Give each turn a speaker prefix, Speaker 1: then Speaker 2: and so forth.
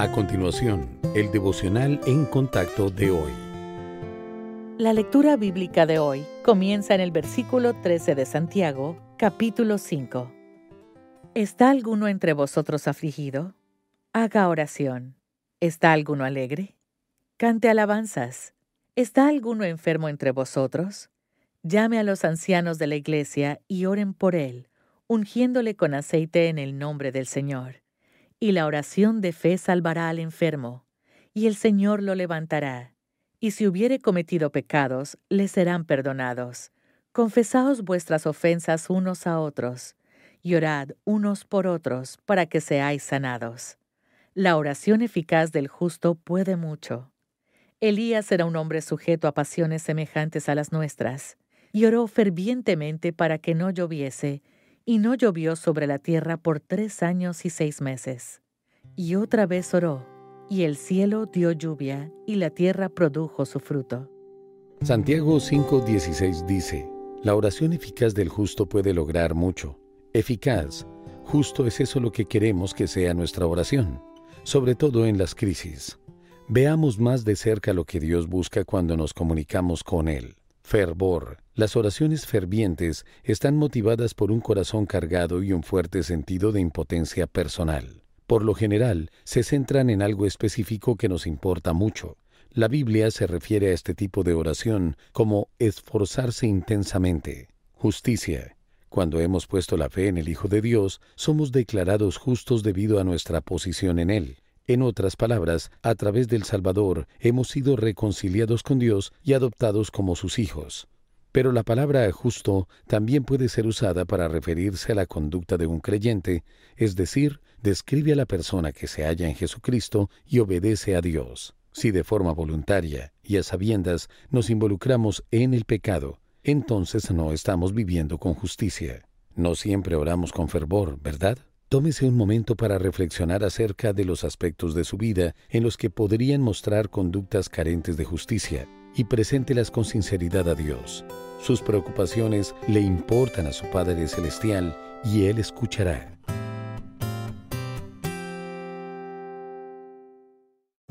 Speaker 1: A continuación, el devocional en contacto de hoy.
Speaker 2: La lectura bíblica de hoy comienza en el versículo 13 de Santiago, capítulo 5. ¿Está alguno entre vosotros afligido? Haga oración. ¿Está alguno alegre? Cante alabanzas. ¿Está alguno enfermo entre vosotros? Llame a los ancianos de la iglesia y oren por él ungiéndole con aceite en el nombre del Señor. Y la oración de fe salvará al enfermo, y el Señor lo levantará. Y si hubiere cometido pecados, le serán perdonados. Confesaos vuestras ofensas unos a otros, y orad unos por otros, para que seáis sanados. La oración eficaz del justo puede mucho. Elías era un hombre sujeto a pasiones semejantes a las nuestras, y oró fervientemente para que no lloviese, y no llovió sobre la tierra por tres años y seis meses. Y otra vez oró, y el cielo dio lluvia, y la tierra produjo su fruto.
Speaker 1: Santiago 5:16 dice, La oración eficaz del justo puede lograr mucho. Eficaz, justo es eso lo que queremos que sea nuestra oración, sobre todo en las crisis. Veamos más de cerca lo que Dios busca cuando nos comunicamos con Él. Fervor. Las oraciones fervientes están motivadas por un corazón cargado y un fuerte sentido de impotencia personal. Por lo general, se centran en algo específico que nos importa mucho. La Biblia se refiere a este tipo de oración como esforzarse intensamente. Justicia. Cuando hemos puesto la fe en el Hijo de Dios, somos declarados justos debido a nuestra posición en Él. En otras palabras, a través del Salvador hemos sido reconciliados con Dios y adoptados como sus hijos. Pero la palabra justo también puede ser usada para referirse a la conducta de un creyente, es decir, describe a la persona que se halla en Jesucristo y obedece a Dios. Si de forma voluntaria y a sabiendas nos involucramos en el pecado, entonces no estamos viviendo con justicia. No siempre oramos con fervor, ¿verdad? Tómese un momento para reflexionar acerca de los aspectos de su vida en los que podrían mostrar conductas carentes de justicia y preséntelas con sinceridad a Dios. Sus preocupaciones le importan a su Padre Celestial y Él escuchará.